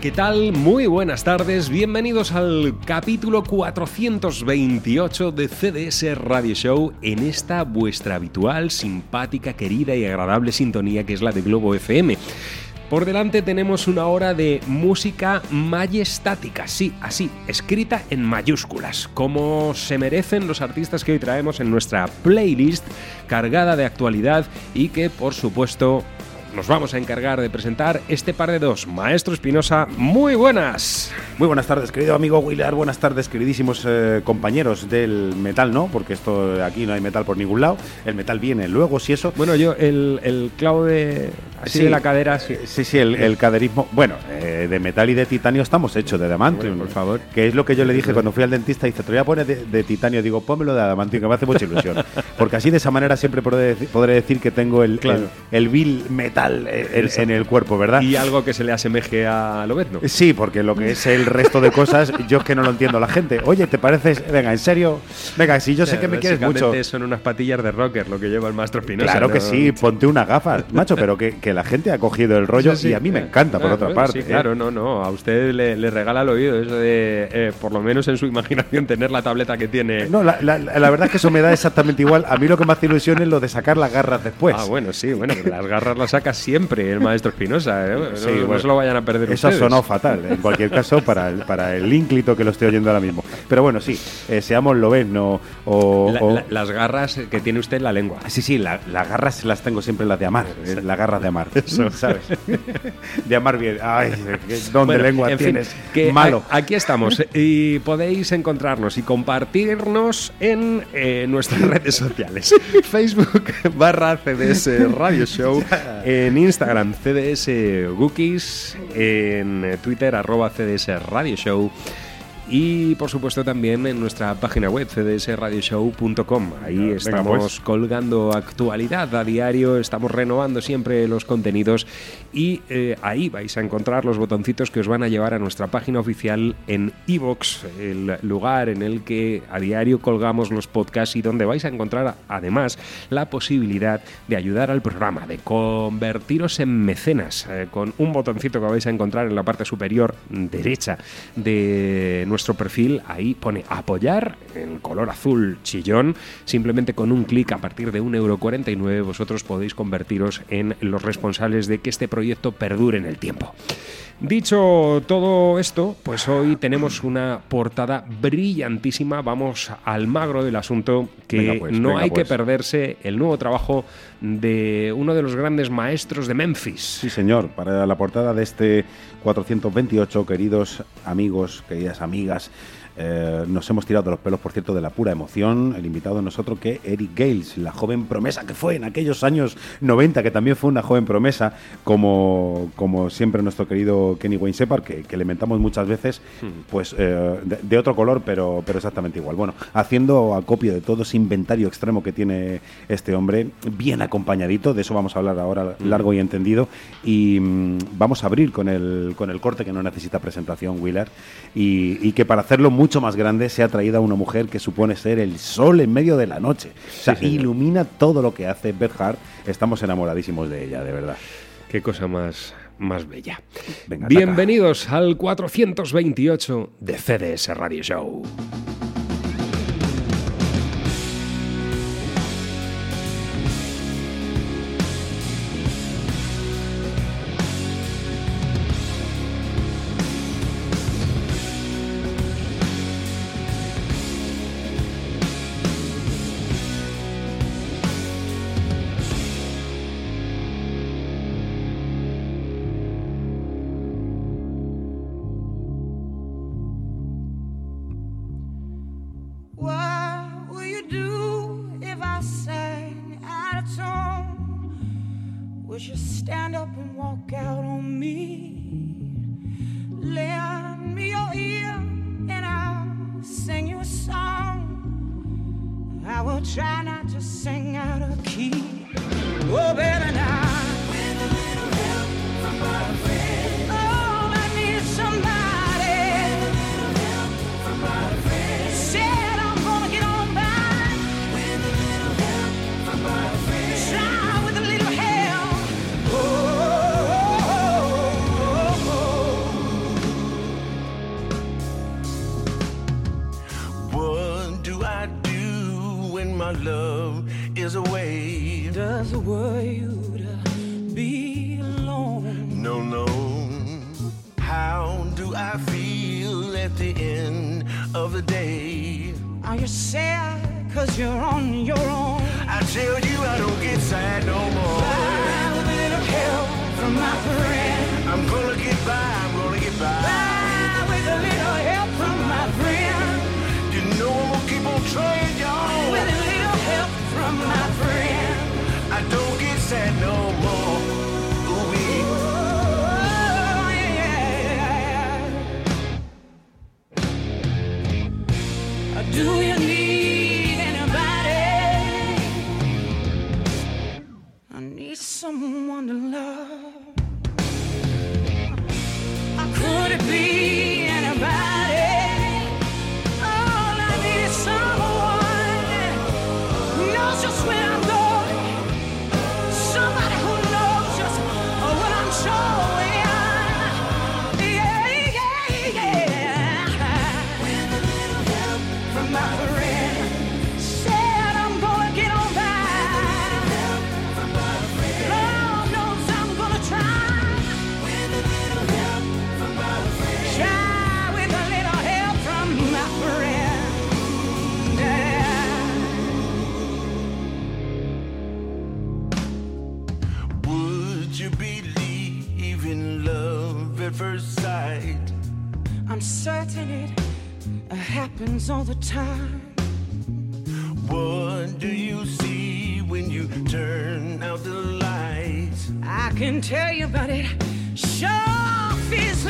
¿Qué tal? Muy buenas tardes, bienvenidos al capítulo 428 de CDS Radio Show en esta vuestra habitual, simpática, querida y agradable sintonía que es la de Globo FM. Por delante tenemos una hora de música majestática, sí, así, escrita en mayúsculas, como se merecen los artistas que hoy traemos en nuestra playlist cargada de actualidad y que por supuesto nos vamos a encargar de presentar este par de dos. Maestro Espinosa, muy buenas. Muy buenas tardes, querido amigo Willard. Buenas tardes, queridísimos eh, compañeros del metal, ¿no? Porque esto aquí no hay metal por ningún lado. El metal viene luego, si eso. Bueno, yo, el, el clavo de, así Sí. de la cadera, sí. Sí, sí, el, el caderismo. Bueno, eh, de metal y de titanio estamos hechos, de adamantium. Bueno, por favor. Que es lo que yo le dije cuando fui al dentista. Dice, te voy a poner de, de titanio. Digo, pónmelo de adamantium, que me hace mucha ilusión. Porque así de esa manera siempre podré, podré decir que tengo el, Claro. el, el vil metal eh, en, en el cuerpo, ¿verdad? Y algo que se le asemeje a Lobezno. Sí, porque lo que es el resto de cosas, yo es que no lo entiendo la gente. Oye, ¿te pareces? Venga, en serio. Venga, si yo sé que me quieres mucho. Son unas patillas de rocker lo que lleva el Maestro Espinosa. Claro que ¿no? sí, ponte unas gafas, macho, pero que, que la gente ha cogido el rollo Sí, sí. y a mí me encanta, por otra parte. Sí, ¿eh? claro, no, no. A usted le, le regala el oído eso de, eh, por lo menos en su imaginación, tener la tableta que tiene. No, la, la- la verdad es que eso me da exactamente igual. A mí lo que me hace ilusión es lo de sacar las garras después. Ah, bueno, sí, bueno, las garras las saca siempre el maestro Espinosa. ¿eh? No- Sí, no, bueno, se lo vayan a perder Eso ha ustedes. sonado fatal, en cualquier caso, para el, para el ínclito que lo estoy oyendo ahora mismo. Pero bueno, sí, eh, seamos no o, La- o- la- las garras que tiene usted en la lengua. Sí, sí, la- las garras las tengo siempre las de amar, eh, las garras de amar, ¿sabes? De amar bien. Ay, ¿dónde Bueno, lengua en fin, tienes? que Malo. aquí estamos y podéis encontrarnos y compartirnos en eh, nuestras redes sociales. Facebook barra CDS Radio Show, en Instagram CDS Gookies, en Twitter arroba CDS Radio Show. Y por supuesto también en nuestra página web cdsradioshow.com. Ahí Venga, estamos pues. colgando actualidad a diario, estamos renovando siempre los contenidos y eh, ahí vais a encontrar los botoncitos que os van a llevar a nuestra página oficial en iVoox, el lugar en el que a diario colgamos los podcasts y donde vais a encontrar además la posibilidad de ayudar al programa, de convertiros en mecenas eh, con un botoncito que vais a encontrar en la parte superior derecha de nuestro perfil. Ahí pone apoyar en color azul chillón. Simplemente con un clic a partir de 1,49€ vosotros podéis convertiros en los responsables de que este proyecto perdure en el tiempo. Dicho todo esto, pues hoy tenemos una portada brillantísima. Vamos al magro del asunto, que Venga, pues, no venga, hay que pues. perderse el nuevo trabajo de uno de los grandes maestros de Memphis. Sí, señor, para la portada de este 428, queridos amigos, queridas amigas, eh, nos hemos tirado de los pelos, por cierto, de la pura emoción. El invitado de nosotros que Eric Gales, la joven promesa que fue en aquellos años 90, que también fue una joven promesa, como, como siempre nuestro querido Kenny Wayne Shepard, que, que le mentamos muchas veces, pues eh, de, de otro color, pero, pero exactamente igual. Bueno, haciendo acopio de todo ese inventario extremo que tiene este hombre, bien acompañadito, de eso vamos a hablar ahora largo y entendido, y mm, vamos a abrir con el, con el corte que no necesita presentación, Wheeler, y, y que para hacerlo mucho más grande se ha traído a una mujer que supone ser el sol en medio de la noche. O sea, Sí, ilumina todo lo que hace Beth Hart. Estamos enamoradísimos de ella, de verdad. Qué cosa más, más bella. Venga, Bienvenidos al 428 de CDS Radio Show. first sight. I'm certain it uh, happens all the time. What do you see when you turn out the lights? I can tell you about it. Sure feels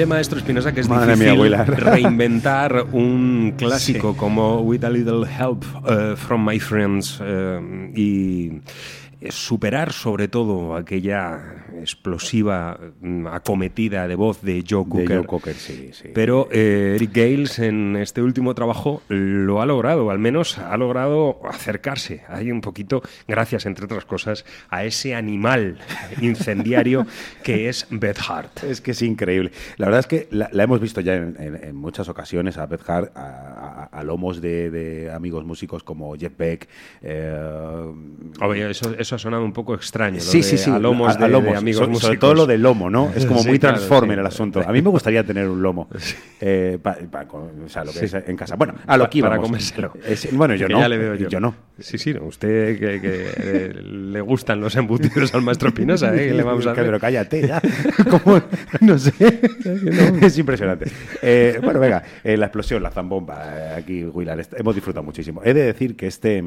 Mire, maestro Espinosa, que es Madre difícil mía, reinventar un clásico Sí. como With a Little Help eh, from My Friends eh, y superar sobre todo aquella explosiva mm, acometida de voz de Joe De Cooker. Joe Cocker, sí, sí. Pero eh, Eric Gales en este último trabajo lo ha logrado, al menos ha logrado acercarse ahí un poquito, gracias entre otras cosas, a ese animal incendiario que es Beth Hart. Es que es increíble. La verdad es que la, la hemos visto ya en, en- en muchas ocasiones a Beth Hart, a, a- a lomos de, de amigos músicos como Jeff Beck. eh, eso ha sonado un poco extraño. lo Sí, de sí, sí. A lomos, a- de, a lomos. de amigos So-. Sobre todo lo del lomo, ¿no? Es como Sí, muy claro, transformer sí. el asunto. A mí me gustaría tener un lomo. eh, pa- pa- con- o sea, lo que Sí. es en casa. Bueno, a lo que para comérselo. Es- bueno, yo no. ya le veo yo. no. Sí, sí, no. Usted que, que, eh, le gustan los embutidos al maestro Espinosa, ¿eh? ¿Qué le vamos a hacer? Pero cállate ya. No sé. es impresionante. Eh, bueno, venga, eh, la explosión, la zambomba. aquí, Willard, hemos disfrutado muchísimo. He de decir que este.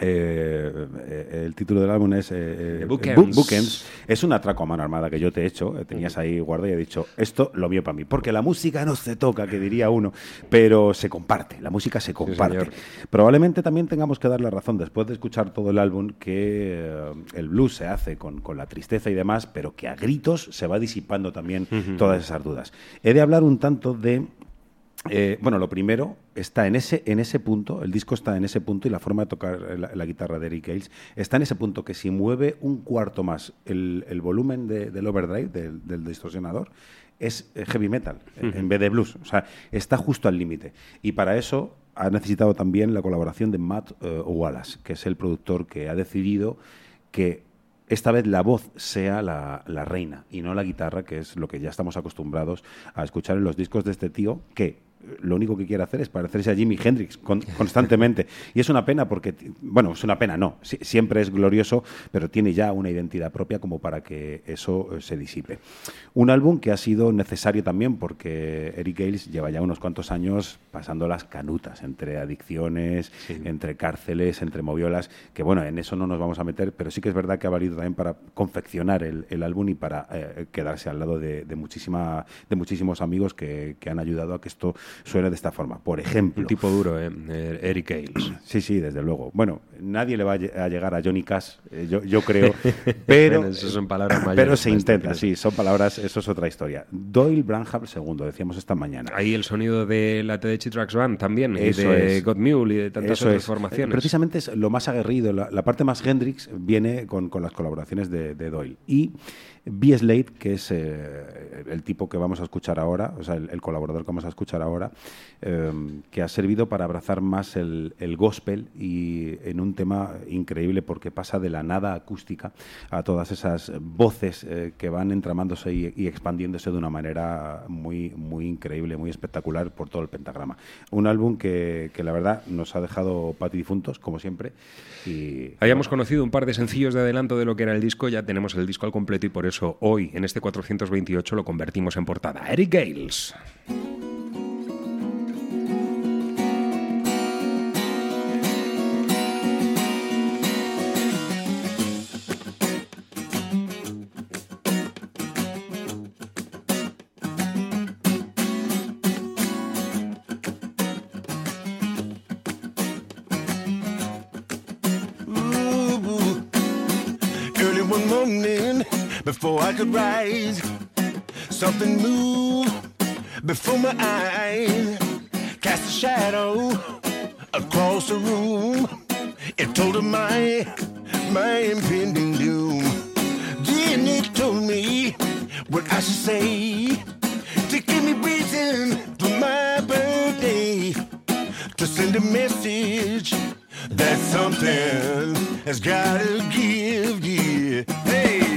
Eh, eh, el título del álbum es eh, eh, Bookends. Es un atraco a mano armada que yo te he hecho. Tenías ahí guardado y he dicho, esto lo mío para mí. Porque la música no se toca, que diría uno, pero se comparte. La música se comparte. Probablemente también tengamos que dar la razón, después de escuchar todo el álbum, que el blues se hace con, con la tristeza y demás, pero que a gritos se va disipando también todas esas dudas. He de hablar un tanto de eh, bueno, lo primero está en ese, en ese punto, el disco está en ese punto y la forma de tocar la, la guitarra de Eric Gales está en ese punto que si mueve un cuarto más el, el volumen de- del overdrive, del, del distorsionador, es eh, heavy metal en- en vez de blues. O sea, está justo al límite. Y para eso ha necesitado también la colaboración de Matt eh, Wallace, que es el productor que ha decidido que esta vez la voz sea la, la reina y no la guitarra, que es lo que ya estamos acostumbrados a escuchar en los discos de este tío, que lo único que quiere hacer es parecerse a Jimi Hendrix con- constantemente. Y es una pena porque, bueno, es una pena, no, si- siempre es glorioso, pero tiene ya una identidad propia como para que eso eh, se disipe. Un álbum que ha sido necesario también porque Eric Gales lleva ya unos cuantos años pasando las canutas entre adicciones, entre cárceles, entre moviolas, que bueno, en eso no nos vamos a meter, pero sí que es verdad que ha valido también para confeccionar el, el álbum y para eh, quedarse al lado de, de muchísima, de muchísimos amigos que, que han ayudado a que esto suene de esta forma. Por ejemplo, Un tipo duro, ¿eh? Eh, Eric Gales. Sí, sí, desde luego. Bueno, nadie le va a lle- a llegar a Johnny Cash, eh, yo, yo creo, pero, Bueno, eso son palabras mayores, pero se intenta, sí, son palabras, eso es otra historia. Doyle Branham II, decíamos esta mañana. Ahí el sonido de la TDC Tracks Band también, y de es. God Mule y de tantas Eso otras es. formaciones. Precisamente es lo más aguerrido, la, la parte más Hendrix viene con, con las colaboraciones de, de Doyle. Y. Slade, que es eh, el tipo que vamos a escuchar ahora, o sea, el, colaborador que vamos a escuchar ahora, eh, que ha servido para abrazar más el, el gospel y en un tema increíble porque pasa de la nada acústica a todas esas voces eh, que van entramándose y, y expandiéndose de una manera muy, muy increíble, muy espectacular por todo el pentagrama. Un álbum que, que la verdad nos ha dejado patidifuntos, como siempre. Y, Habíamos conocido un par de sencillos de adelanto de lo que era el disco, ya tenemos el disco al completo y por eso hoy, en este 428, lo convertimos en portada. Eric Gales. Could rise, something moved before my eyes, cast a shadow across the room. It told of my my impending doom. Then it told me what I should say to give me reason for my birthday to send a message that something has gotta give you. Hey,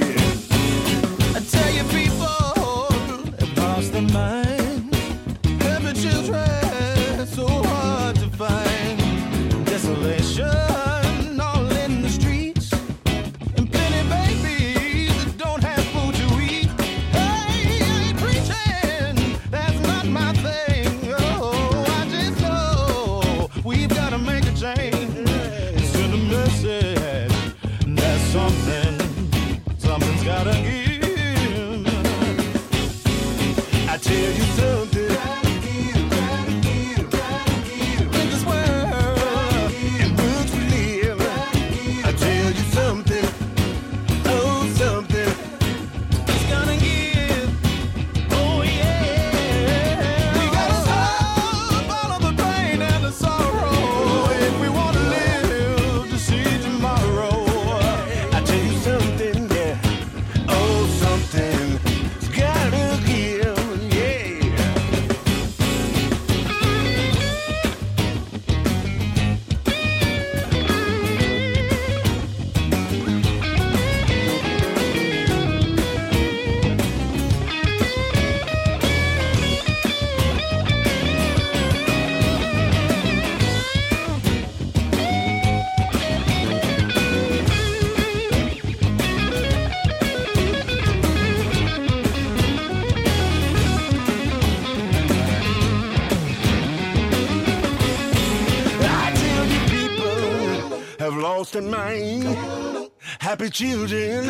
and mine. Happy children,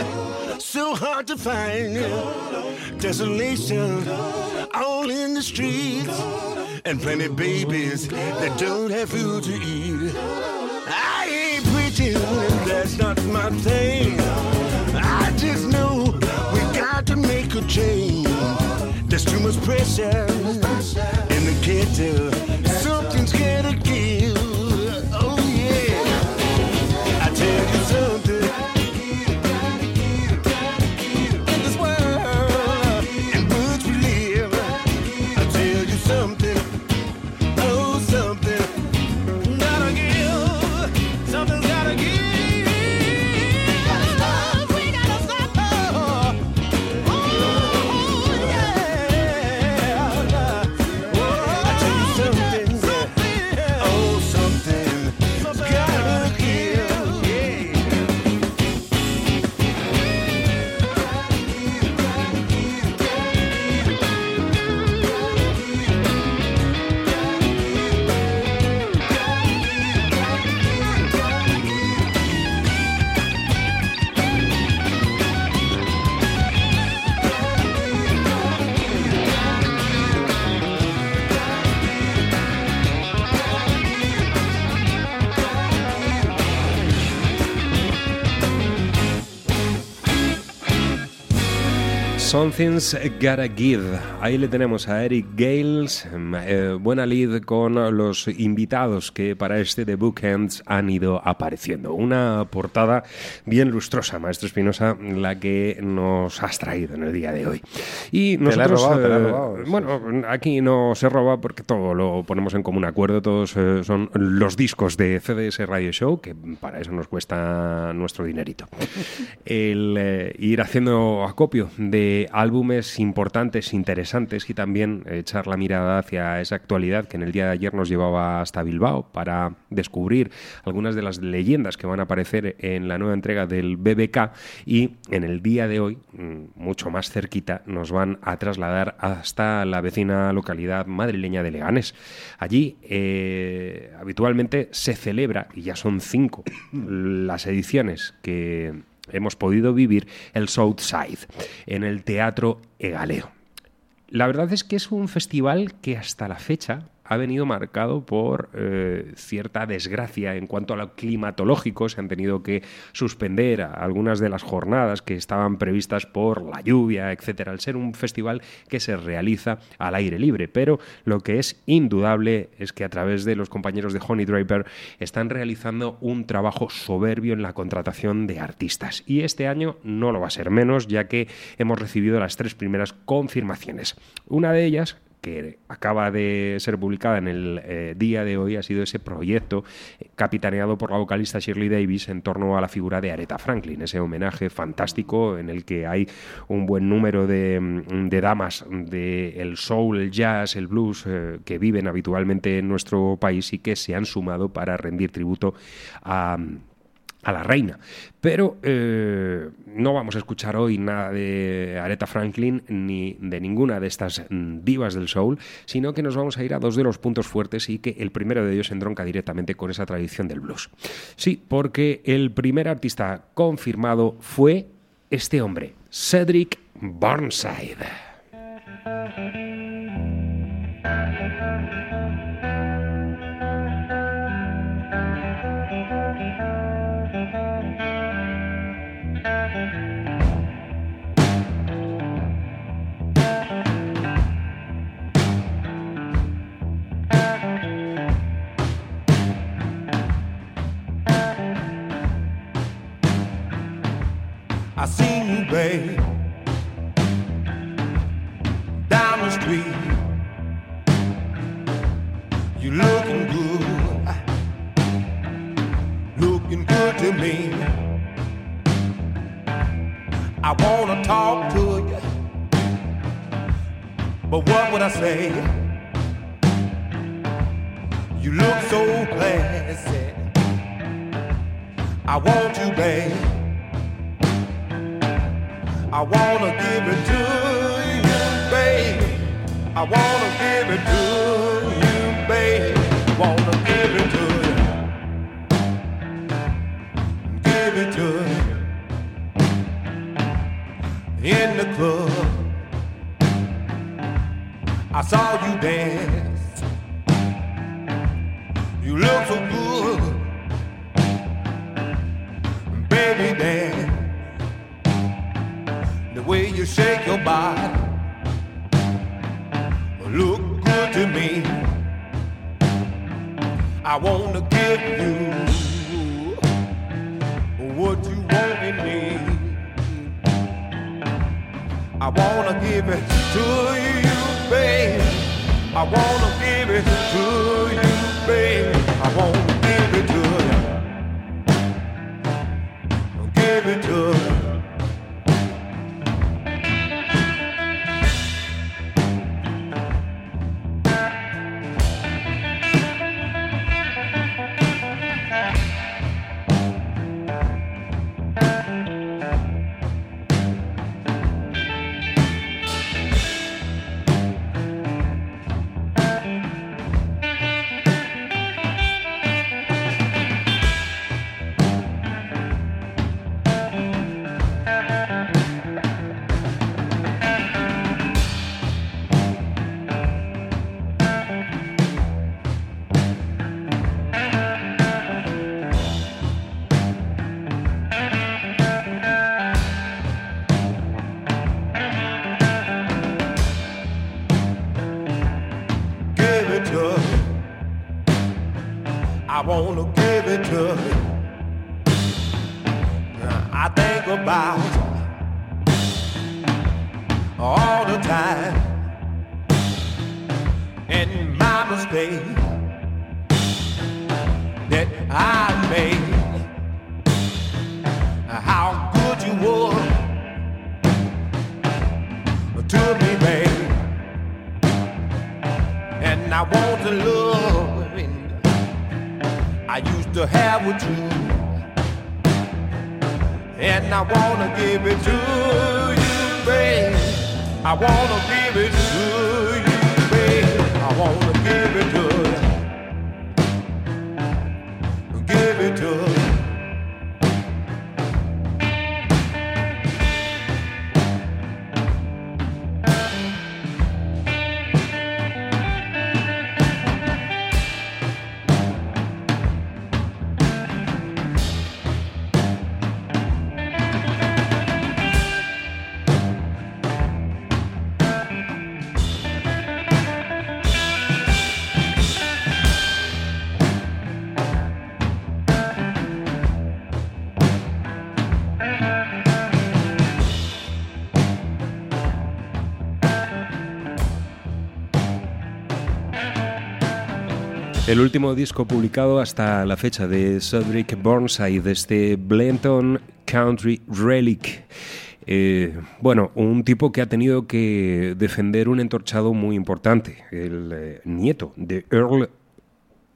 so hard to find. Desolation, all in the streets. And plenty babies that don't have food to eat. I ain't preaching, that's not my thing. I just know we got to make a change. There's too much pressure in the kettle. Something's Gotta Give. Ahí le tenemos a Eric Gales. Eh, buena lead con los invitados que para este The Bookends han ido apareciendo. Una portada bien lustrosa, Maestro Espinosa, la que nos has traído en el día de hoy. Y la he nosotros, robado, te la he eh, robado. bueno, aquí no se roba porque todo lo ponemos en común acuerdo. Todos eh, son los discos de CDS Radio Show, que para eso nos cuesta nuestro dinerito. El eh, ir haciendo acopio de álbumes importantes, interesantes y también echar la mirada hacia esa actualidad que en el día de ayer nos llevaba hasta Bilbao para descubrir algunas de las leyendas que van a aparecer en la nueva entrega del BBK y en el día de hoy, mm, mucho más cerquita, nos van a trasladar hasta la vecina localidad madrileña de Leganés. Allí eh, habitualmente se celebra, y ya son cinco las ediciones que hemos podido vivir, el Southside, en el Teatro Egaleo. La verdad es que es un festival que hasta la fecha ha venido marcado por eh, cierta desgracia en cuanto a lo climatológico. Se han tenido que suspender algunas de las jornadas que estaban previstas por la lluvia, etcétera, al ser un festival que se realiza al aire libre. Pero lo que es indudable es que a través de los compañeros de Honey Draper están realizando un trabajo soberbio en la contratación de artistas. Y este año no lo va a ser menos, ya que hemos recibido las tres primeras confirmaciones. Una de ellas que acaba de ser publicada en el eh, día de hoy ha sido ese proyecto eh, capitaneado por la vocalista Shirley Davis en torno a la figura de Aretha Franklin, ese homenaje fantástico en el que hay un buen número de, mm, de damas del soul, el jazz, el blues eh, que viven habitualmente en nuestro país y que se han sumado para rendir tributo a a la reina. Pero eh, no vamos a escuchar hoy nada de Aretha Franklin ni de ninguna de estas mm, divas del soul, sino que nos vamos a ir a dos de los puntos fuertes y que el primero de ellos entronca directamente con esa tradición del blues. Sí, porque el primer artista confirmado fue este hombre, Cedric Burnside. Seen you, babe, down the street. You looking good, looking good to me. I wanna talk to you, but what would I say? You look so classy. I want you, babe. I wanna give it to you, baby. I wanna give it to you, baby. Wanna give it to you. Give it to you. In the club, I saw you dance. You shake your body. Look good to me. I wanna give you what you want and need. I wanna give it to you, babe. I wanna give it to you, babe. I wanna El último disco publicado hasta la fecha de Cedric Burnside, este Blenton Country Relic. Eh, bueno, un tipo que ha tenido que defender un entorchado muy importante, el eh, nieto de Earl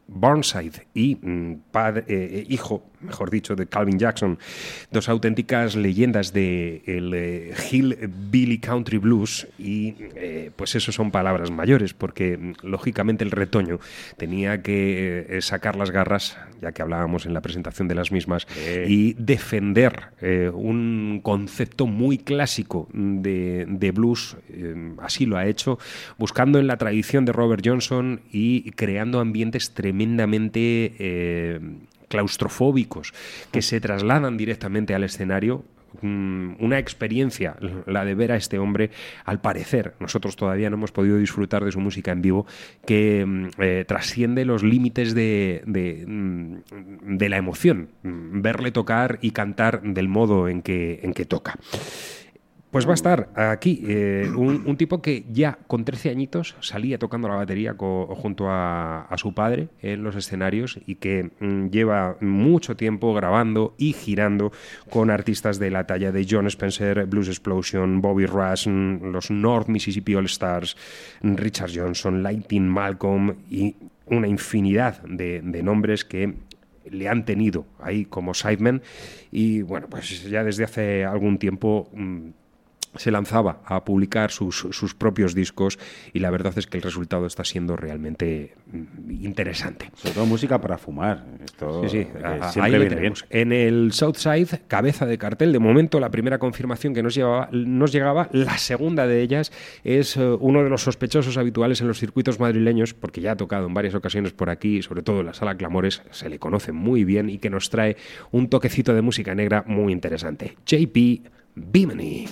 Burnside y mm, padre, eh, hijo, mejor dicho, de Calvin Jackson, dos auténticas leyendas del de Hill Billy Country Blues y eh, pues eso son palabras mayores porque mm, lógicamente el retoño tenía que eh, sacar las garras, ya que hablábamos en la presentación de las mismas, y defender eh, un concepto muy clásico de, de blues, eh, así lo ha hecho, buscando en la tradición de Robert Johnson y creando ambientes tremendamente eh, claustrofóbicos que se trasladan directamente al escenario. Mm, Una experiencia, la de ver a este hombre, al parecer, nosotros todavía no hemos podido disfrutar de su música en vivo, que mm, eh, trasciende los límites de, de, mm, de la emoción, verle tocar y cantar del modo en que, en que toca. Pues va a estar aquí eh, un, tipo que ya con 13 añitos salía tocando la batería junto a, su padre en los escenarios y que mm, lleva mucho tiempo grabando y girando con artistas de la talla de John Spencer, Blues Explosion, Bobby Rush, mm, los North Mississippi All Stars, mm, Richard Johnson, Lightning Malcolm y una infinidad de, de nombres que le han tenido ahí como sidemen. Y bueno, pues ya desde hace algún tiempo se lanzaba a publicar sus, sus propios discos y la verdad es que el resultado está siendo realmente mm, interesante. Sobre todo música para fumar. Esto Sí, sí, eh, siempre viene bien. En el Southside, cabeza de cartel, de momento la primera confirmación que nos, llevaba, nos llegaba, la segunda de ellas es eh, uno de los sospechosos habituales en los circuitos madrileños, porque ya ha tocado en varias ocasiones por aquí, sobre todo en la sala Clamores, se le conoce muy bien y que nos trae un toquecito de música negra muy interesante. JP Bimini.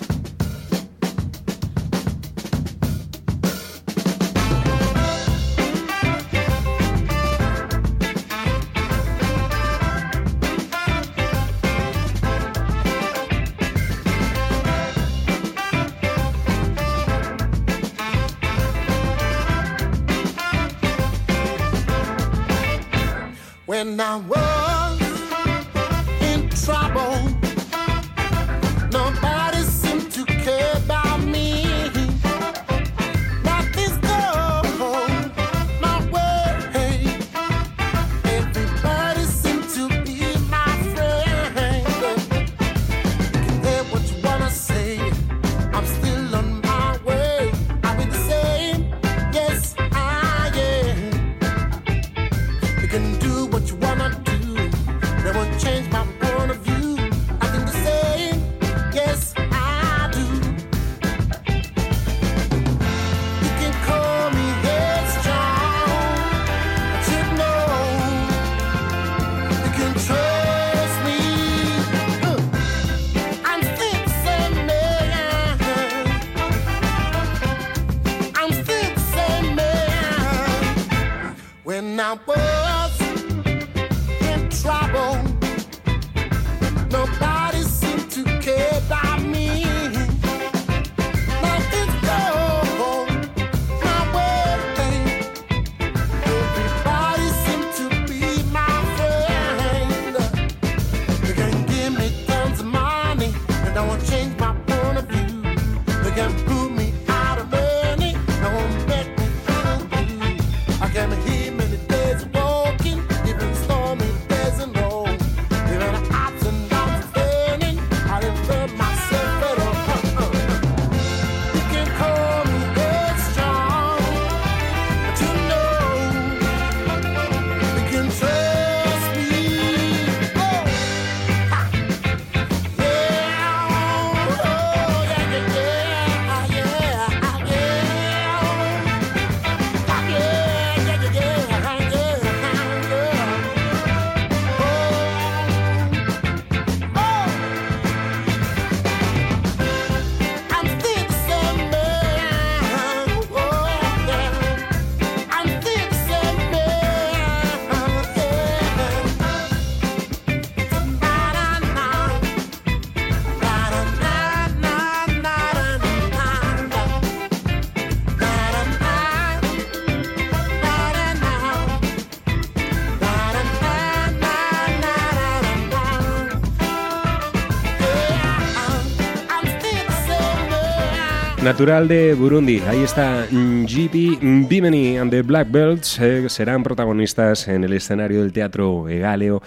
Natural de Burundi, ahí está GP Bimini and the Black Belts, eh, serán protagonistas en el escenario del Teatro Egaleo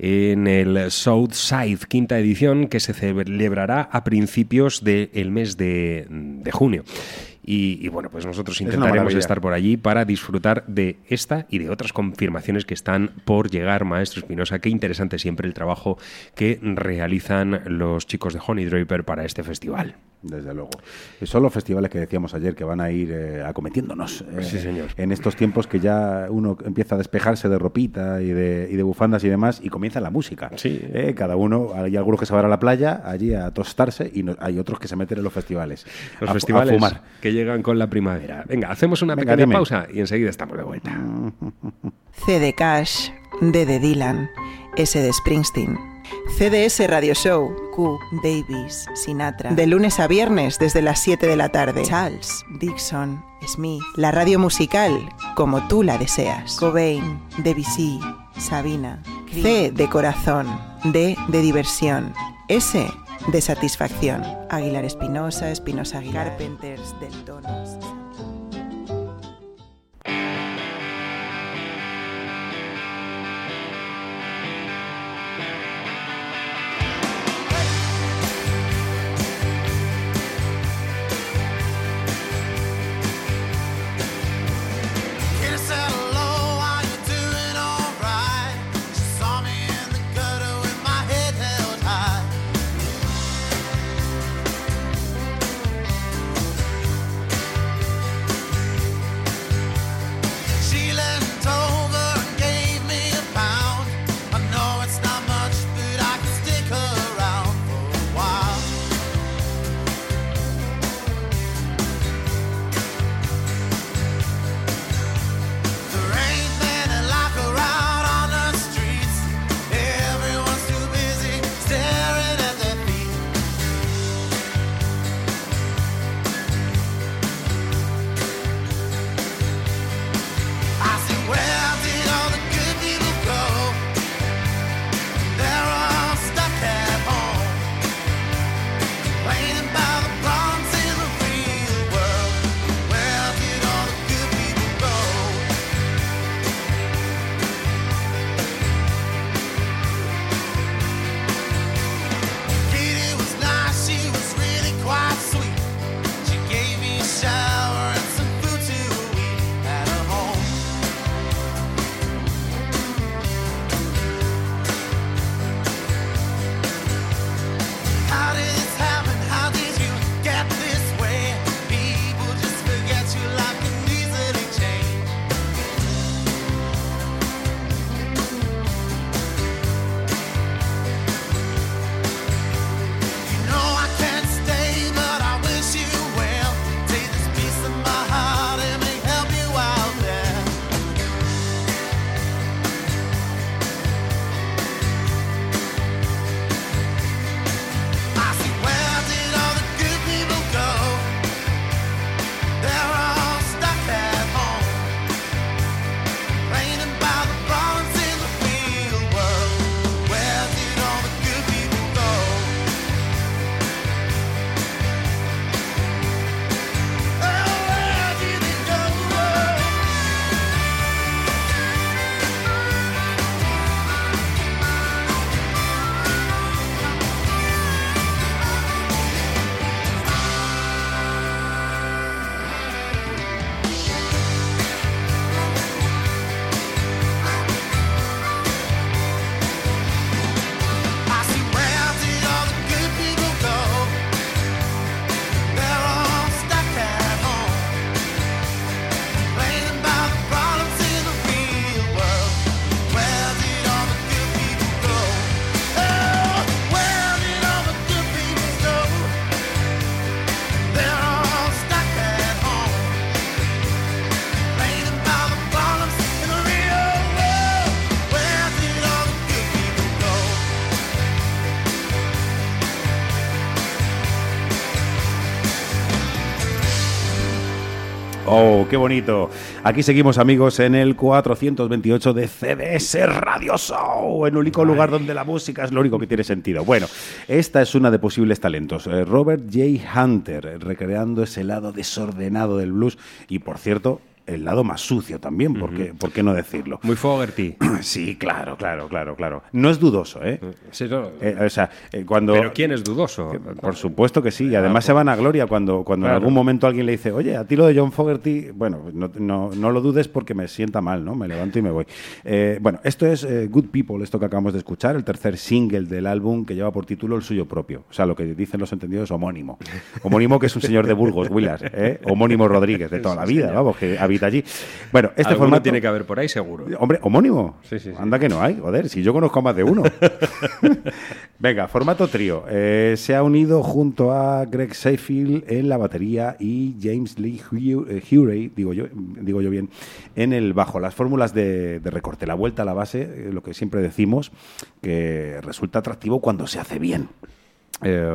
en el Southside, quinta edición, que se celebrará a principios del mes de junio. Y, y bueno, pues nosotros intentaremos estar por allí para disfrutar de esta y de otras confirmaciones que están por llegar, Maestro Espinosa. Qué interesante siempre el trabajo que realizan los chicos de Honey Draper para este festival. Desde luego. Son los festivales que decíamos ayer que van a ir eh, acometiéndonos. eh, Sí, señor. En estos tiempos que ya uno empieza a despejarse de ropita y de, y de bufandas y demás y comienza la música. Sí. Eh, cada uno, hay algunos que se van a la playa allí a tostarse y no- hay otros que se meten en los festivales. Los a, festivales A fumar. que llegan con la primavera. Venga, hacemos una Venga, pequeña dime. pausa y enseguida estamos de vuelta. C de Cash, D de Dylan, S de Springsteen. CDS Radio Show, Q, Davis, Sinatra. De lunes a viernes desde las 7 de la tarde. Charles, Dixon, Smith. La radio musical como tú la deseas. Cobain, Debussy, Sabina. C de corazón, D de diversión, S de satisfacción. Aguilar Espinosa, Espinosa Aguilar. Carpenters, del Tonos. Qué bonito. Aquí seguimos amigos en el 428 de CDS Radio Show, el único lugar donde la música es lo único que tiene sentido. Bueno, esta es una de posibles talentos. Eh, Robert J. Hunter, recreando ese lado desordenado del blues y por cierto, el lado más sucio también, ¿por qué no decirlo? Muy Fogerty. Sí, claro, claro, claro, claro. No es dudoso, ¿eh? Sí, no. Eh, o sea, eh, cuando... Pero ¿quién es dudoso? Por supuesto que sí, y además se van a gloria cuando, cuando en algún momento alguien le dice, oye, a ti lo de John Fogerty, bueno, no, no- no lo dudes porque me sienta mal, ¿no? Me levanto y me voy. Eh, bueno, esto es Good People, esto que acabamos de escuchar, el tercer single del álbum que lleva por título el suyo propio. O sea, lo que dicen los entendidos, homónimo. Homónimo que es un señor de Burgos, Willas. Homónimo Rodríguez, de toda la vida, vamos, que habita allí. Bueno, este Alguno formato... tiene que haber por ahí, seguro. Hombre, homónimo. Sí, sí, sí. Anda que no hay, joder, si yo conozco a más de uno. Venga, formato trío. Eh, se ha unido junto a Greg Seyfield en la batería y James Lee eh, Hurey, digo yo, digo yo bien, en el bajo. Las fórmulas de, de recorte, la vuelta a la base, eh, lo que siempre decimos, que resulta atractivo cuando se hace bien. Eh,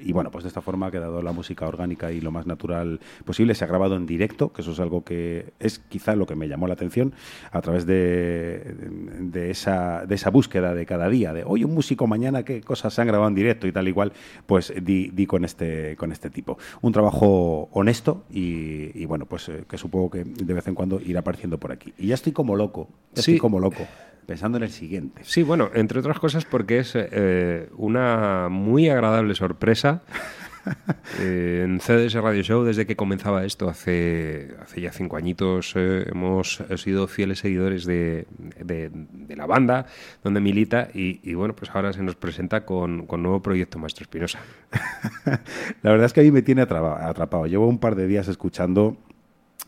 y bueno, pues de esta forma ha quedado la música orgánica y lo más natural posible. Se ha grabado en directo, que eso es algo que es quizá lo que me llamó la atención a través de, de esa, de esa búsqueda de cada día, de hoy un músico, mañana qué cosas se han grabado en directo y tal igual, pues di, di con, este, con este tipo. Un trabajo honesto y, y bueno, pues eh, que supongo que de vez en cuando irá apareciendo por aquí. Y ya estoy como loco, ya Sí. estoy como loco, pensando en el siguiente. Sí, bueno, entre otras cosas porque es eh, una muy agradable sorpresa eh, en CDS Radio Show desde que comenzaba esto hace, hace ya cinco añitos. eh, hemos sido fieles seguidores de, de- de la banda donde milita y, y, bueno, pues ahora se nos presenta con, con nuevo proyecto Maestro Espinosa. La verdad es que a mí me tiene atrapa- atrapado. Llevo un par de días escuchando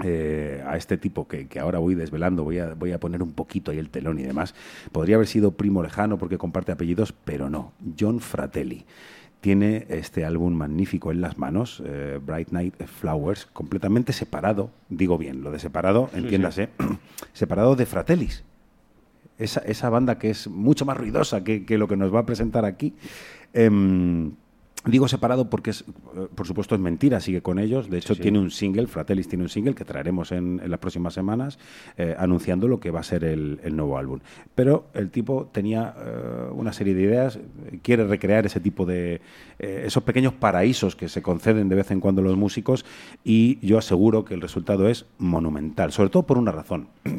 eh, a este tipo que, que ahora voy desvelando, voy a, voy a poner un poquito ahí el telón y demás. Podría haber sido primo lejano porque comparte apellidos, pero no. John Fratelli. Tiene este álbum magnífico en las manos, eh, Bright Night Flowers, completamente separado, digo bien, lo de separado, entiéndase, separado de Fratellis esa, esa banda que es mucho más ruidosa que, que lo que nos va a presentar aquí. Em, digo separado porque, es, eh, por supuesto, es mentira, sigue con ellos. De hecho, sí. tiene un single, Fratellis tiene un single que traeremos en, en las próximas semanas, eh, anunciando lo que va a ser el, el nuevo álbum. Pero el tipo tenía eh, una serie de ideas, quiere recrear ese tipo de. eh, esos pequeños paraísos que se conceden de vez en cuando los músicos, y yo aseguro que el resultado es monumental, sobre todo por una razón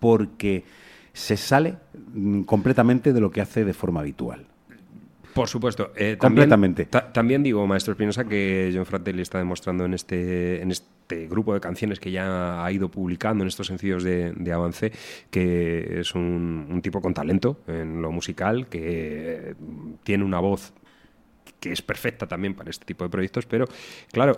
porque se sale mm, completamente de lo que hace de forma habitual. Por supuesto. eh, Completamente. También, ta- también digo, Maestro Espinosa, que John Fratelli está demostrando en este, en este grupo de canciones que ya ha ido publicando en estos sencillos de, de avance, que es un, un tipo con talento en lo musical, que tiene una voz que es perfecta también para este tipo de proyectos, pero claro,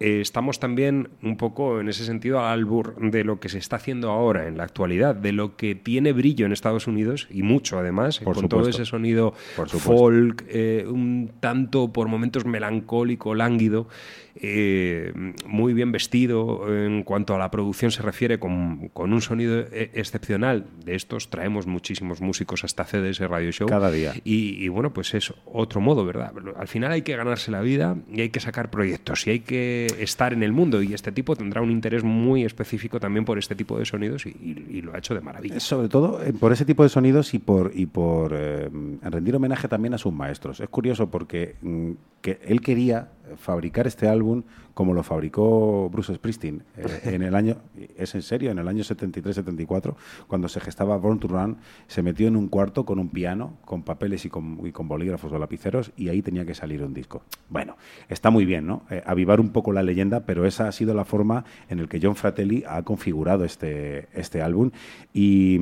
eh, estamos también un poco en ese sentido al albur de lo que se está haciendo ahora en la actualidad, de lo que tiene brillo en Estados Unidos y mucho además, Por con todo ese sonido Por folk, eh, un tanto por momentos melancólico, lánguido, eh, muy bien vestido en cuanto a la producción se refiere, con, con un sonido excepcional. De estos traemos muchísimos músicos hasta CDS Radio Show. Cada día. Y, y, bueno, pues es otro modo, ¿verdad? Al final hay que ganarse la vida y hay que sacar proyectos y hay que estar en el mundo y este tipo tendrá un interés muy específico también por este tipo de sonidos y, lo ha hecho de maravilla. Sobre todo eh, por ese tipo de sonidos y por, y por eh, rendir homenaje también a sus maestros. Es curioso porque mm, que él quería fabricar este álbum como lo fabricó Bruce Springsteen eh, en el año, es en serio, en el año 73-74, cuando se gestaba Born to Run, se metió en un cuarto con un piano, con papeles y con, y con bolígrafos o lapiceros y ahí tenía que salir un disco. Bueno, está muy bien, ¿no? Eh, avivar un poco la leyenda, pero esa ha sido la forma en la que John Fratelli ha configurado este, este álbum y,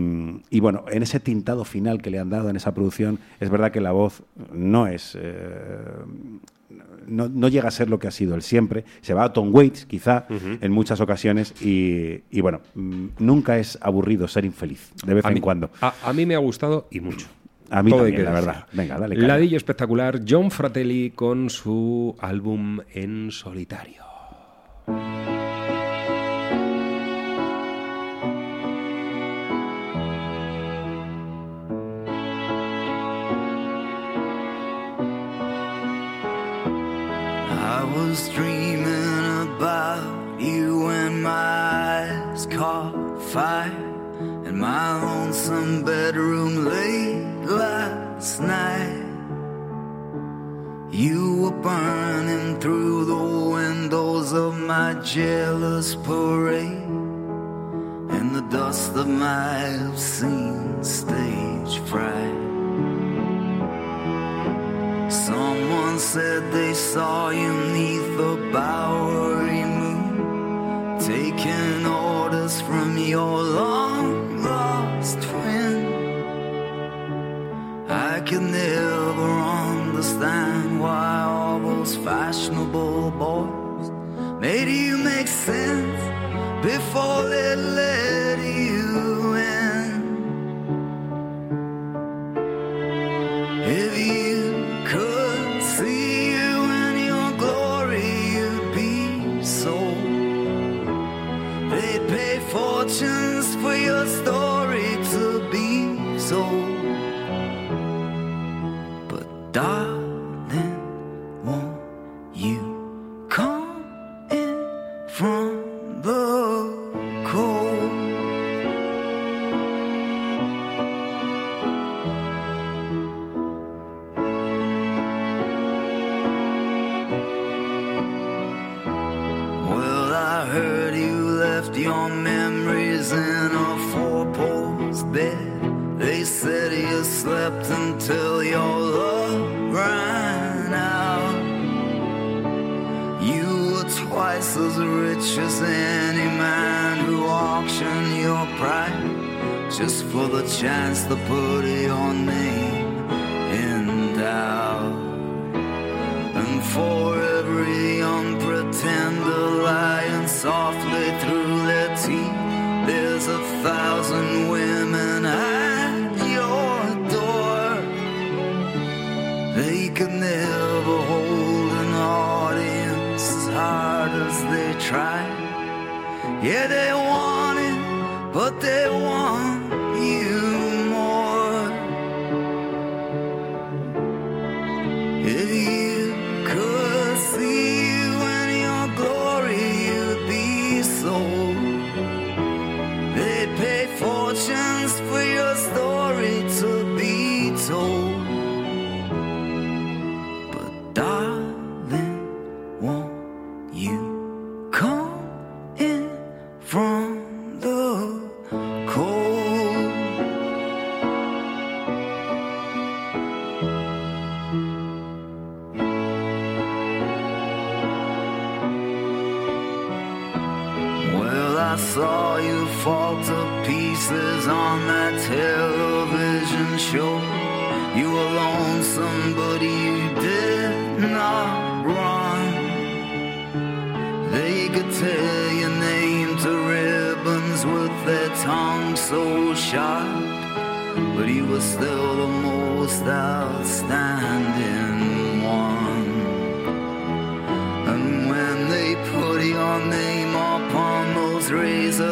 bueno, en ese tintado final que le han dado en esa producción, es verdad que la voz no es... eh, no, no llega a ser lo que ha sido él siempre. Se va a Tom Waits, quizá, en muchas ocasiones. Y, y bueno, mm, nunca es aburrido ser infeliz, de vez A en mí- cuando. A, a mí me ha gustado y mucho. A mí Todo hay también, que la decir. verdad. Venga, dale. Ladillo espectacular, John Fratelli con su álbum en solitario. fire in my lonesome bedroom late last night. You were burning through the windows of my jealous parade and the dust of my obscene stage fright. Someone said they saw you neath the Bowery taking orders from your long lost twin. I can never understand why all those fashionable boys made you make sense before they let you. for your story to be so. saw you fall to pieces on that television show. You were lonesome, but you did not run. They could tear your name to ribbons with their tongue so sharp, but you were still the most outstanding. razor.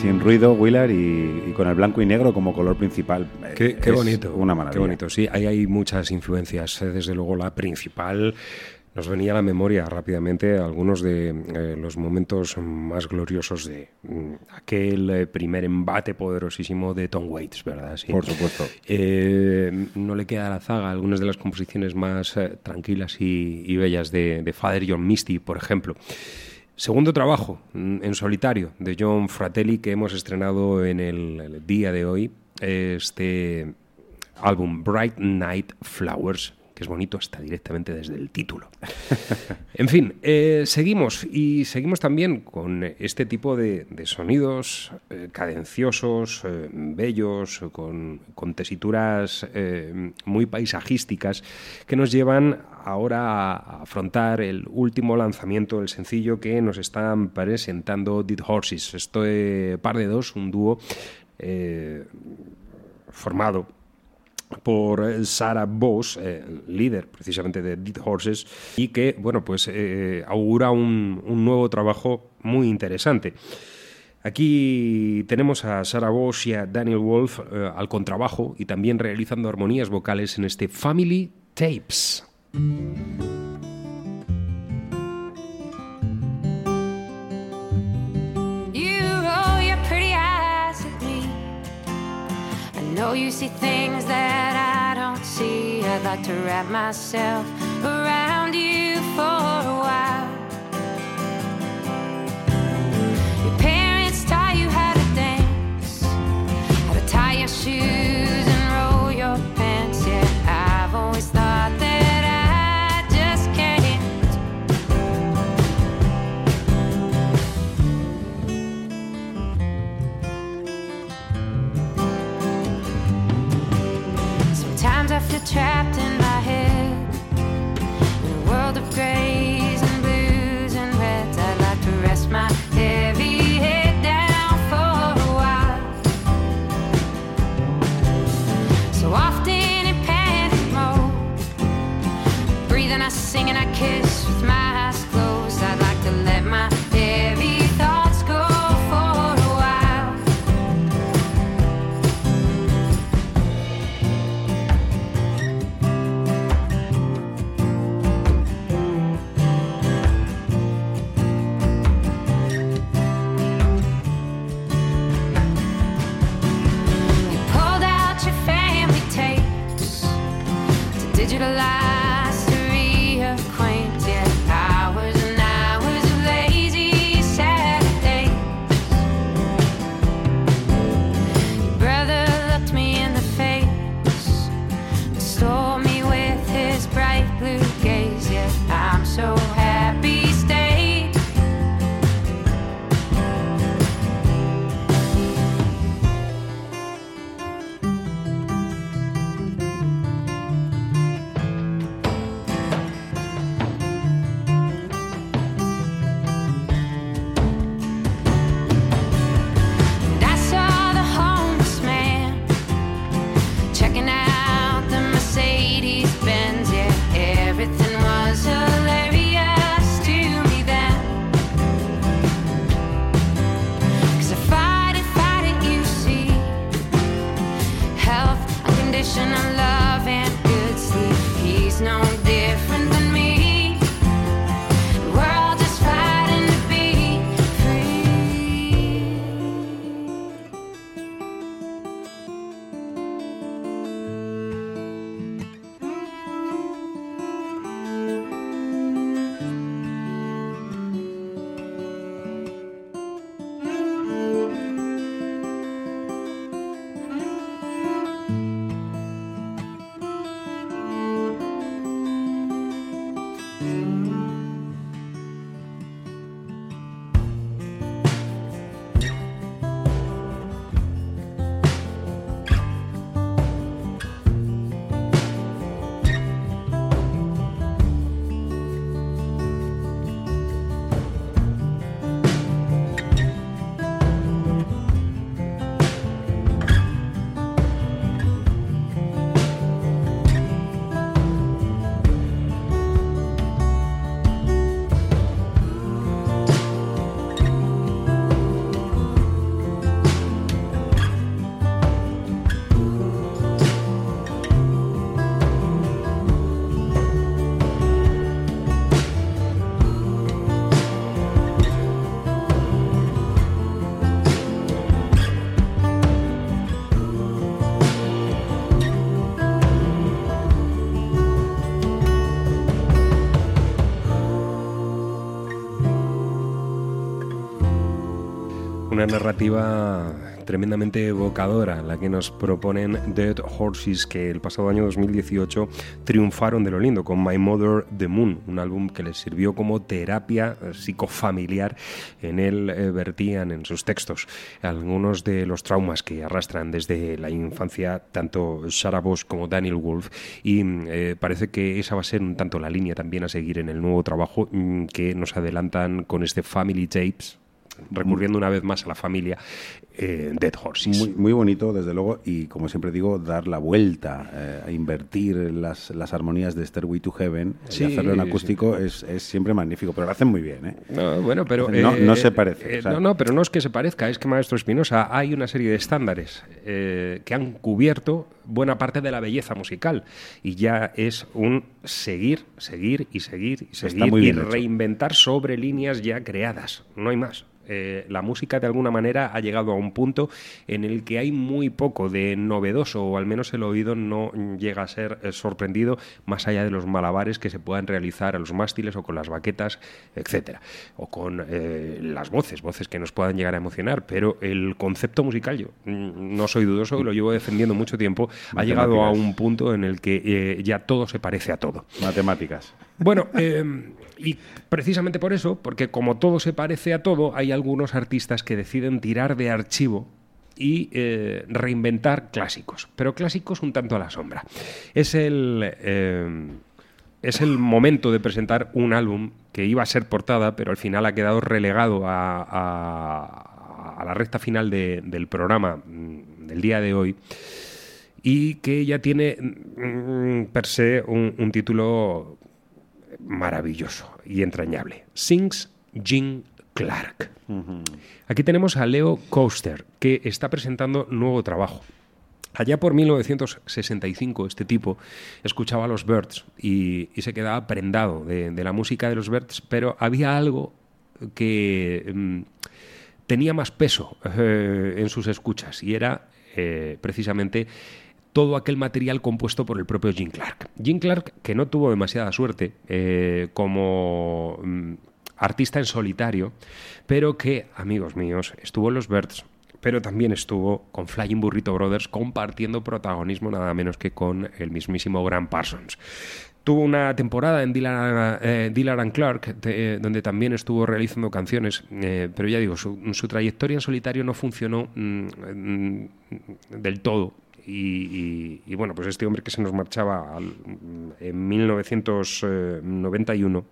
Sin ruido, Willard, y, y con el blanco y negro como color principal. Qué, qué bonito. Una maravilla. Qué bonito, sí. Ahí hay muchas influencias. eh, Desde luego, la principal nos venía a la memoria rápidamente algunos de eh, los momentos más gloriosos de mm, aquel eh, primer embate poderosísimo de Tom Waits, ¿verdad? Sí. Por supuesto. Eh, no le queda a la zaga algunas de las composiciones más eh, tranquilas y, y bellas de, de Father John Misty, por ejemplo. Segundo trabajo mm, en solitario de John Fratelli que hemos estrenado en el, el día de hoy, este álbum Bright Night Flowers, que es bonito hasta directamente desde el título. En fin, eh, seguimos y seguimos también con este tipo de, sonidos eh, cadenciosos, eh, bellos, con, con tesituras muy paisajísticas que nos llevan ahora a afrontar el último lanzamiento, el sencillo que nos están presentando Dead Horses. Este par de dos, un dúo formado por eh, Sarah Boss, eh, líder precisamente de Dead Horses, y que, bueno, pues eh, augura un, un nuevo trabajo muy interesante. Aquí tenemos a Sarah Bosch y a Daniel Wolf eh, al contrabajo y también realizando armonías vocales en este Family Tapes. Know you see things that I don't see. I'd like to wrap myself around you for una narrativa tremendamente evocadora la que nos proponen Dead Horses, que el pasado año 2018 triunfaron de lo lindo con My Mother the Moon, un álbum que les sirvió como terapia psicofamiliar. En él eh, vertían en sus textos algunos de los traumas que arrastran desde la infancia tanto Sarah Bosch como Daniel Wolf y eh, parece que esa va a ser un tanto la línea también a seguir en el nuevo trabajo mm, que nos adelantan con este Family Tapes recurriendo una vez más a la familia eh, Dead Horses. Muy, muy bonito, desde luego, y como siempre digo, dar la vuelta, eh, a invertir las, las armonías de Stairway to Heaven Sí, y hacerlo en sí. acústico es, es siempre magnífico, pero lo hacen muy bien, ¿eh? No, bueno, pero No, eh, no se parece. o sea, no, no, pero no es que se parezca, es que Maestro Espinosa hay una serie de estándares que han cubierto buena parte de la belleza musical y ya es un seguir, seguir y seguir y seguir muy y hecho. reinventar sobre líneas ya creadas. No hay más. Eh, la música de alguna manera ha llegado a un punto en el que hay muy poco de novedoso o al menos el oído no llega a ser eh, sorprendido más allá de los malabares que se puedan realizar a los mástiles o con las baquetas, etcétera, o con eh, las voces, voces que nos puedan llegar a emocionar, pero el concepto musical yo mm, no soy dudoso, lo llevo defendiendo mucho tiempo, ha llegado a un punto en el que eh, ya todo se parece a todo. Matemáticas. Bueno, eh, y precisamente por eso, porque como todo se parece a todo, hay algunos artistas que deciden tirar de archivo y eh, reinventar clásicos, pero clásicos un tanto a la sombra. Es el, eh, es el momento de presentar un álbum que iba a ser portada, pero al final ha quedado relegado a, a- a la recta final de- del programa mm, del día de hoy y que ya tiene mm, per se un, un título maravilloso y entrañable. Sings Jean Clark. Aquí tenemos a Leo Coaster, que está presentando nuevo trabajo. Allá por 1965 este tipo escuchaba a los Birds y, y se quedaba prendado de, de la música de los Birds, pero había algo que mm, tenía más peso eh, en sus escuchas y era eh, precisamente todo aquel material compuesto por el propio Jim Clark. Jim Clark, que no tuvo demasiada suerte eh, como mm, artista en solitario, pero que, amigos míos, estuvo en los Birds, pero también estuvo con Flying Burrito Brothers compartiendo protagonismo nada menos que con el mismísimo Grant Parsons. Tuvo una temporada en Dylan, eh, Clark, de- donde también estuvo realizando canciones, eh, pero ya digo, su, su trayectoria en solitario no funcionó mm, mm, del todo. Y, bueno, pues este hombre que se nos marchaba en 1991,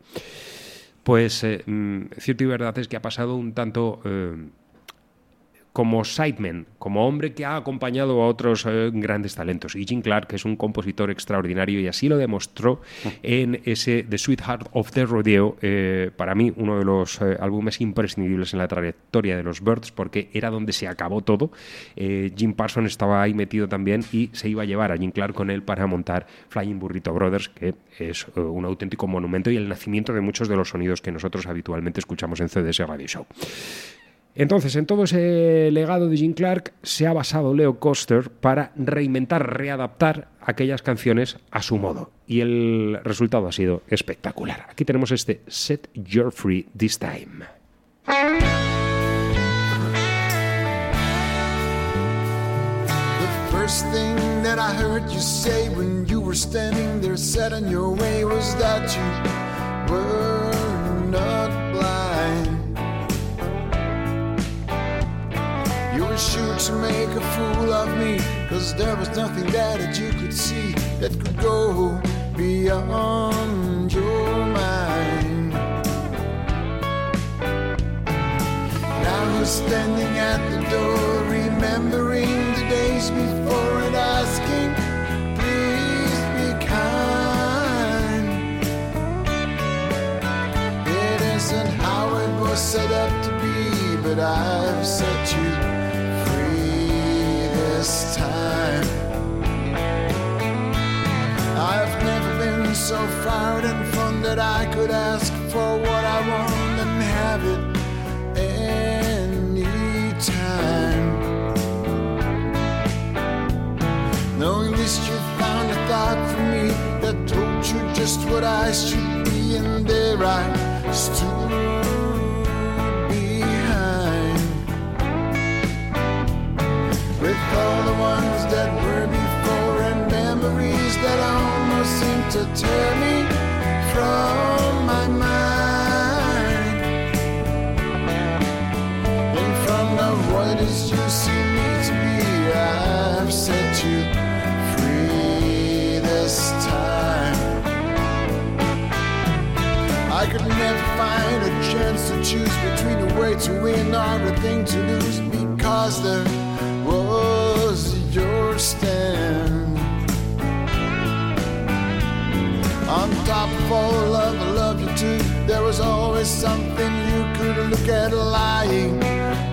pues eh, mm, cierto y verdad es que ha pasado un tanto eh, como sideman, como hombre que ha acompañado a otros eh, grandes talentos. Y Jim Clark es un compositor extraordinario y así lo demostró en ese The Sweetheart of the Rodeo, eh, para mí uno de los eh, álbumes imprescindibles en la trayectoria de los Birds, porque era donde se acabó todo. Jim Parsons estaba ahí metido también y se iba a llevar a Jim Clark con él para montar Flying Burrito Brothers, que es un auténtico monumento y el nacimiento de muchos de los sonidos que nosotros habitualmente escuchamos en CDS Radio Show. Entonces, en todo ese legado de Jim Clark se ha basado Leo Coster para reinventar, readaptar aquellas canciones a su modo. Y el resultado ha sido espectacular. Aquí tenemos este Set Your Free This Time. Sure to make a fool of me, cause there was nothing that you could see that could go beyond your mind. Now who's standing at the door, remembering the days before and asking, please be kind. It isn't how it was set up to be, but I've set you this time. I've never been so far and fun that I could ask for what I want and have it anytime. Knowing this, you found a thought for me that told you just what I should be, and there I stood that were before and memories that almost seem to tear me from my mind. In front of what is you see me to be, I've set you free this time. I could never find a chance to choose between a way to win or a thing to lose because there your stand. On top of all of I love you too, there was always something you could look at lying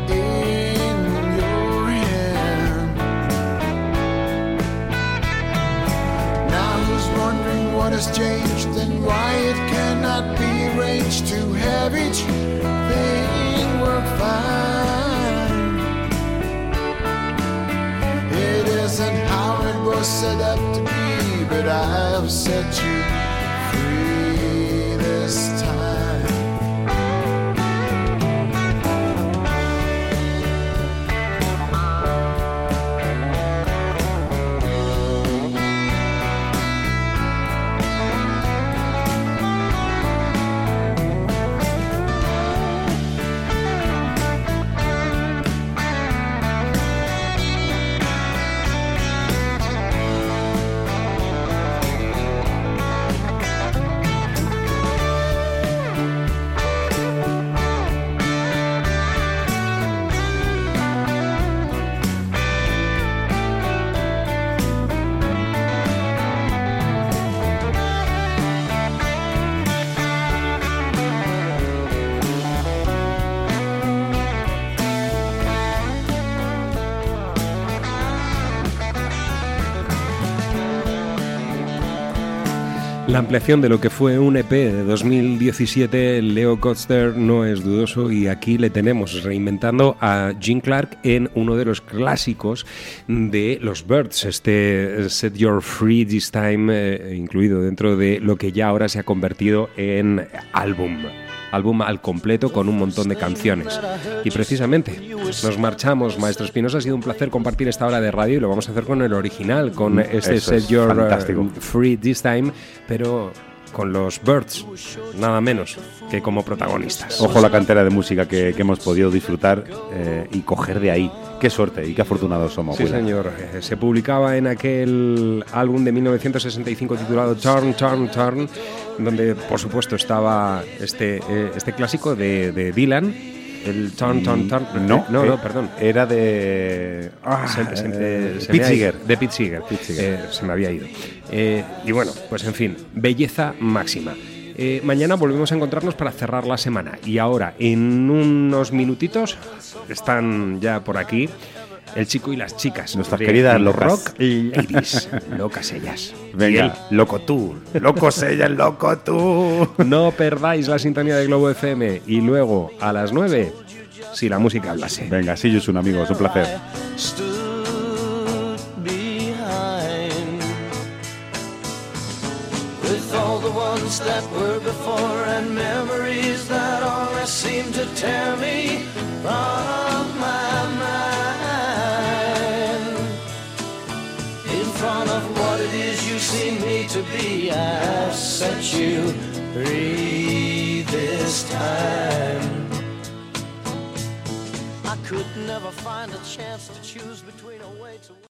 in your hand. Now who's wondering what has changed and why it cannot be arranged to have each thing work fine? It isn't how it was set up to be, but I've set you La ampliación de lo que fue un EP de 2017, Leo Koster, no es dudoso y aquí le tenemos reinventando a Gene Clark en uno de los clásicos de los Birds, este Set Your Free This Time, eh, incluido dentro de lo que ya ahora se ha convertido en álbum álbum al completo con un montón de canciones. Y precisamente nos marchamos, Maestro Espinosa, ha sido un placer compartir esta hora de radio y lo vamos a hacer con el original, con Mm, este Set es Your fantástico. uh, Free This Time, pero con los Birds, nada menos que como protagonistas. Ojo la cantera de música que, que hemos podido disfrutar eh, y coger de ahí. Qué suerte y qué afortunados somos. Sí, señor. Eh, Se publicaba en aquel álbum de 1965 titulado Turn, Turn, Turn, donde por supuesto estaba este, eh, este clásico de, de Dylan, el Turn, Turn, Turn. No, no, eh, no, perdón. Era de. Ah, Se- se- eh, se me ha. De Pete Seeger. Eh, se me había ido. Eh, y bueno, pues en fin, belleza máxima. Eh, mañana volvemos a encontrarnos para cerrar la semana. Y ahora, en unos minutitos, están ya por aquí el chico y las chicas. Nuestras queridas locas. Rock Ladies. locas ellas. Venga, Y el- loco tú. Locos ellas, loco tú. No perdáis la sintonía de Globo FM. Y luego, a las 9, si la música hablase. Venga, sí, un amigo, es un placer. stood behind with all the ones that were before and memories that always seem to tear me from I've set you free this time. I could never find a chance to choose between a way to